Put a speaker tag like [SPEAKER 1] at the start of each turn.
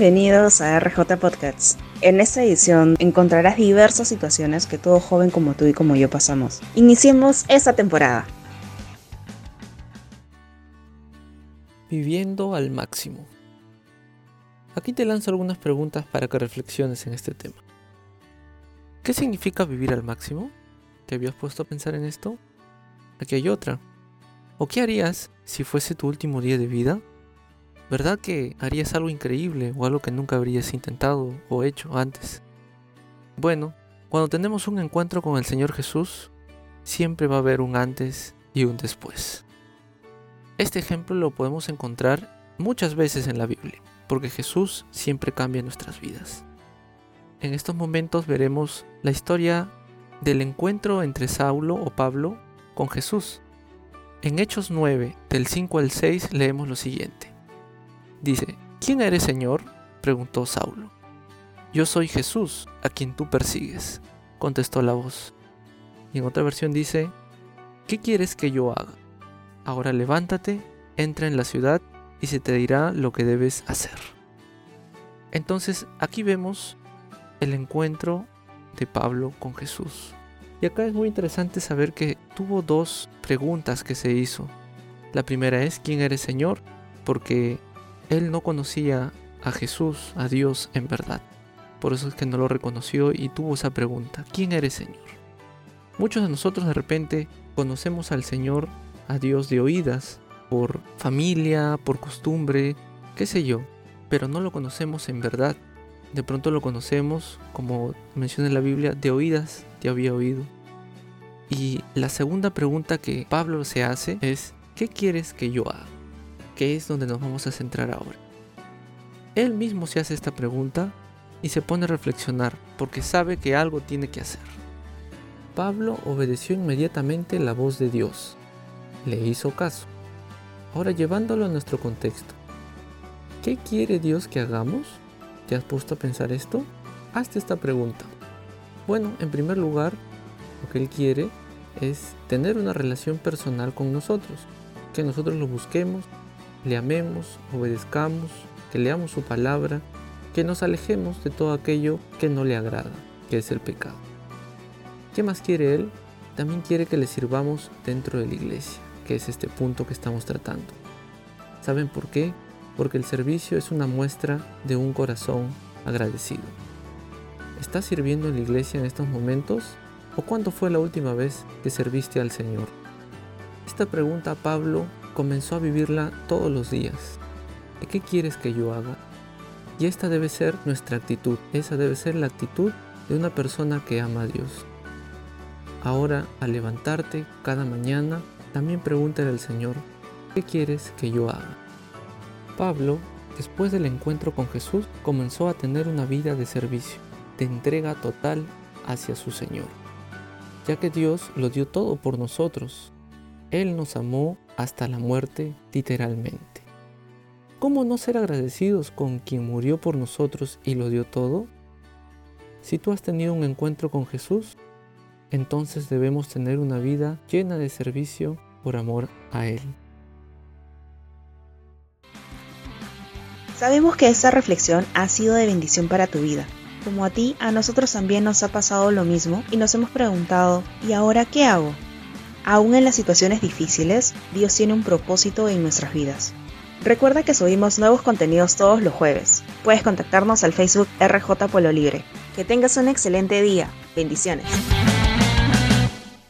[SPEAKER 1] Bienvenidos a RJ Podcasts. En esta edición encontrarás diversas situaciones que todo joven como tú y como yo pasamos. Iniciemos esta temporada.
[SPEAKER 2] Viviendo al máximo. Aquí te lanzo algunas preguntas para que reflexiones en este tema. ¿Qué significa vivir al máximo? ¿Te habías puesto a pensar en esto? Aquí hay otra. ¿O qué harías si fuese tu último día de vida? ¿Verdad que harías algo increíble o algo que nunca habrías intentado o hecho antes? Bueno, cuando tenemos un encuentro con el Señor Jesús, siempre va a haber un antes y un después. Este ejemplo lo podemos encontrar muchas veces en la Biblia, porque Jesús siempre cambia nuestras vidas. En estos momentos veremos la historia del encuentro entre Saulo o Pablo con Jesús. En Hechos 9, del 5 al 6, leemos lo siguiente. Dice, ¿quién eres Señor? preguntó Saulo. Yo soy Jesús, a quien tú persigues, contestó la voz. Y en otra versión dice, ¿qué quieres que yo haga? Ahora levántate, entra en la ciudad y se te dirá lo que debes hacer. Entonces aquí vemos el encuentro de Pablo con Jesús. Y acá es muy interesante saber que tuvo dos preguntas que se hizo. La primera es, ¿quién eres Señor? Porque él no conocía a Jesús, a Dios en verdad. Por eso es que no lo reconoció y tuvo esa pregunta, ¿quién eres Señor? Muchos de nosotros de repente conocemos al Señor, a Dios de oídas, por familia, por costumbre, qué sé yo, pero no lo conocemos en verdad. De pronto lo conocemos, como menciona en la Biblia, de oídas, te había oído. Y la segunda pregunta que Pablo se hace es, ¿qué quieres que yo haga? Que es donde nos vamos a centrar ahora. Él mismo se hace esta pregunta y se pone a reflexionar porque sabe que algo tiene que hacer. Pablo obedeció inmediatamente la voz de Dios. Le hizo caso. Ahora llevándolo a nuestro contexto. ¿Qué quiere Dios que hagamos? ¿Te has puesto a pensar esto? Hazte esta pregunta. Bueno, en primer lugar, lo que Él quiere es tener una relación personal con nosotros, que nosotros lo busquemos, le amemos, obedezcamos, que leamos su palabra, que nos alejemos de todo aquello que no le agrada, que es el pecado. ¿Qué más quiere Él? También quiere que le sirvamos dentro de la iglesia, que es este punto que estamos tratando. ¿Saben por qué? Porque el servicio es una muestra de un corazón agradecido. ¿Estás sirviendo en la iglesia en estos momentos? ¿O cuándo fue la última vez que serviste al Señor? Esta pregunta Pablo comenzó a vivirla todos los días. ¿Qué quieres que yo haga? Y esta debe ser nuestra actitud, esa debe ser la actitud de una persona que ama a Dios. Ahora, al levantarte cada mañana, también pregúntale al Señor, ¿qué quieres que yo haga? Pablo, después del encuentro con Jesús, comenzó a tener una vida de servicio, de entrega total hacia su Señor, ya que Dios lo dio todo por nosotros. Él nos amó hasta la muerte literalmente. ¿Cómo no ser agradecidos con quien murió por nosotros y lo dio todo? Si tú has tenido un encuentro con Jesús, entonces debemos tener una vida llena de servicio por amor a Él.
[SPEAKER 1] Sabemos que esta reflexión ha sido de bendición para tu vida. Como a ti, a nosotros también nos ha pasado lo mismo y nos hemos preguntado, ¿y ahora qué hago? Aún en las situaciones difíciles, Dios tiene un propósito en nuestras vidas. Recuerda que subimos nuevos contenidos todos los jueves. Puedes contactarnos al Facebook RJ Polo Libre. Que tengas un excelente día. Bendiciones.